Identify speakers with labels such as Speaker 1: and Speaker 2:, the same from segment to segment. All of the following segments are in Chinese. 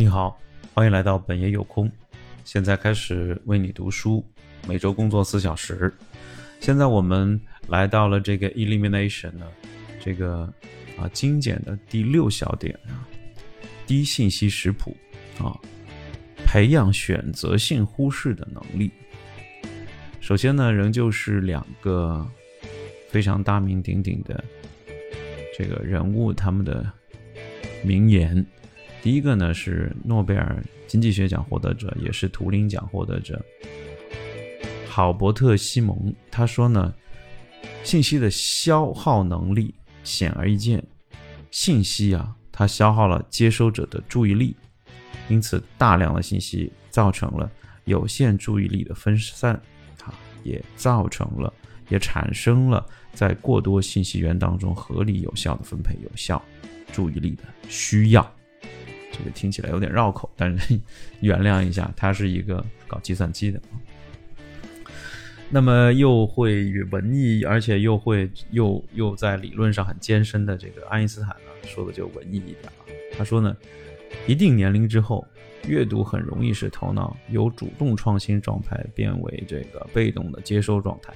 Speaker 1: 你好，欢迎来到本爷有空。现在开始为你读书，每周工作四小时。现在我们来到了这个 elimination 呢，这个啊精简的第六小点啊，低信息食谱啊，培养选择性忽视的能力。首先呢，仍旧是两个非常大名鼎鼎的这个人物，他们的名言。第一个呢是诺贝尔经济学奖获得者，也是图灵奖获得者，郝伯特·西蒙。他说呢，信息的消耗能力显而易见，信息啊，它消耗了接收者的注意力，因此大量的信息造成了有限注意力的分散，啊，也造成了，也产生了在过多信息源当中合理有效的分配有效注意力的需要。这个听起来有点绕口，但是 原谅一下，他是一个搞计算机的，那么又会与文艺，而且又会又又在理论上很艰深的这个爱因斯坦呢，说的就文艺一点了。他说呢，一定年龄之后，阅读很容易使头脑由主动创新状态变为这个被动的接收状态。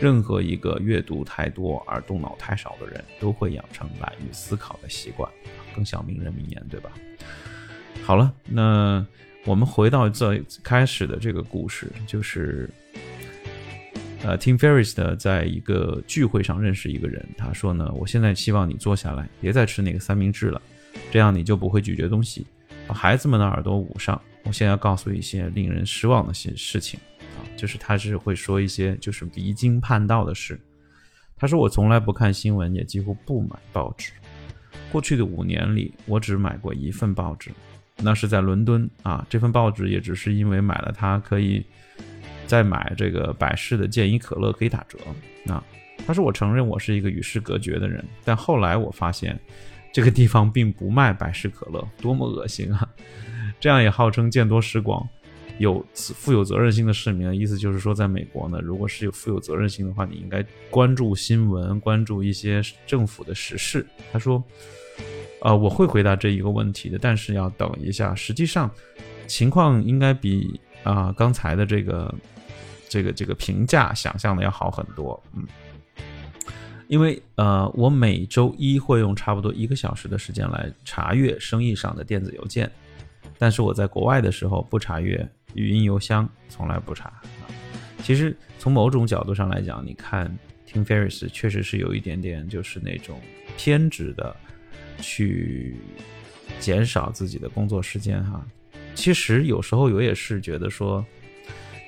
Speaker 1: 任何一个阅读太多而动脑太少的人，都会养成懒于思考的习惯。更像名人名言，对吧？好了，那我们回到最开始的这个故事，就是呃，Tim Ferriss 的在一个聚会上认识一个人，他说呢，我现在希望你坐下来，别再吃那个三明治了，这样你就不会咀嚼东西，把孩子们的耳朵捂上。我现在要告诉一些令人失望的些事情啊，就是他是会说一些就是离经叛道的事。他说我从来不看新闻，也几乎不买报纸。过去的五年里，我只买过一份报纸，那是在伦敦啊。这份报纸也只是因为买了它，可以再买这个百事的健怡可乐可以打折。那他说：“我承认我是一个与世隔绝的人，但后来我发现这个地方并不卖百事可乐，多么恶心啊！这样也号称见多识广、有负有责任心的市民，意思就是说，在美国呢，如果是有负有责任心的话，你应该关注新闻，关注一些政府的实事。”他说。呃，我会回答这一个问题的，但是要等一下。实际上，情况应该比啊刚才的这个这个这个评价想象的要好很多。嗯，因为呃，我每周一会用差不多一个小时的时间来查阅生意上的电子邮件，但是我在国外的时候不查阅语音邮箱，从来不查。啊，其实从某种角度上来讲，你看听 Ferris 确实是有一点点就是那种偏执的。去减少自己的工作时间哈，其实有时候我也是觉得说，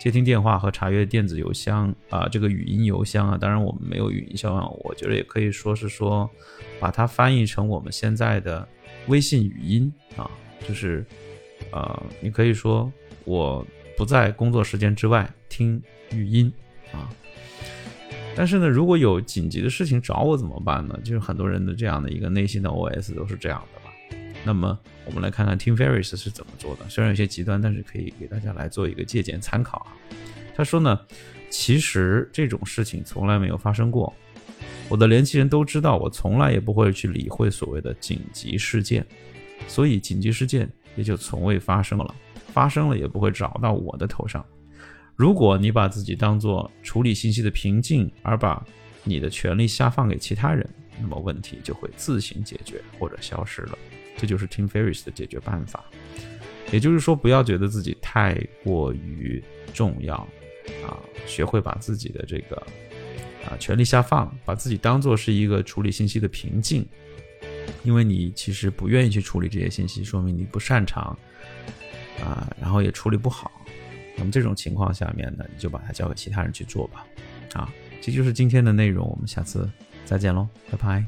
Speaker 1: 接听电话和查阅电子邮箱啊，这个语音邮箱啊，当然我们没有语音邮箱，我觉得也可以说是说，把它翻译成我们现在的微信语音啊，就是呃，你可以说我不在工作时间之外听语音啊。但是呢，如果有紧急的事情找我怎么办呢？就是很多人的这样的一个内心的 OS 都是这样的吧。那么我们来看看 Tim Ferriss 是怎么做的，虽然有些极端，但是可以给大家来做一个借鉴参考啊。他说呢，其实这种事情从来没有发生过，我的联系人都知道，我从来也不会去理会所谓的紧急事件，所以紧急事件也就从未发生了，发生了也不会找到我的头上。如果你把自己当做处理信息的瓶颈，而把你的权利下放给其他人，那么问题就会自行解决或者消失了。这就是 Tim Ferris 的解决办法。也就是说，不要觉得自己太过于重要啊，学会把自己的这个啊权利下放，把自己当做是一个处理信息的瓶颈，因为你其实不愿意去处理这些信息，说明你不擅长啊，然后也处理不好。那么这种情况下面呢，你就把它交给其他人去做吧。啊，这就是今天的内容，我们下次再见喽，拜拜。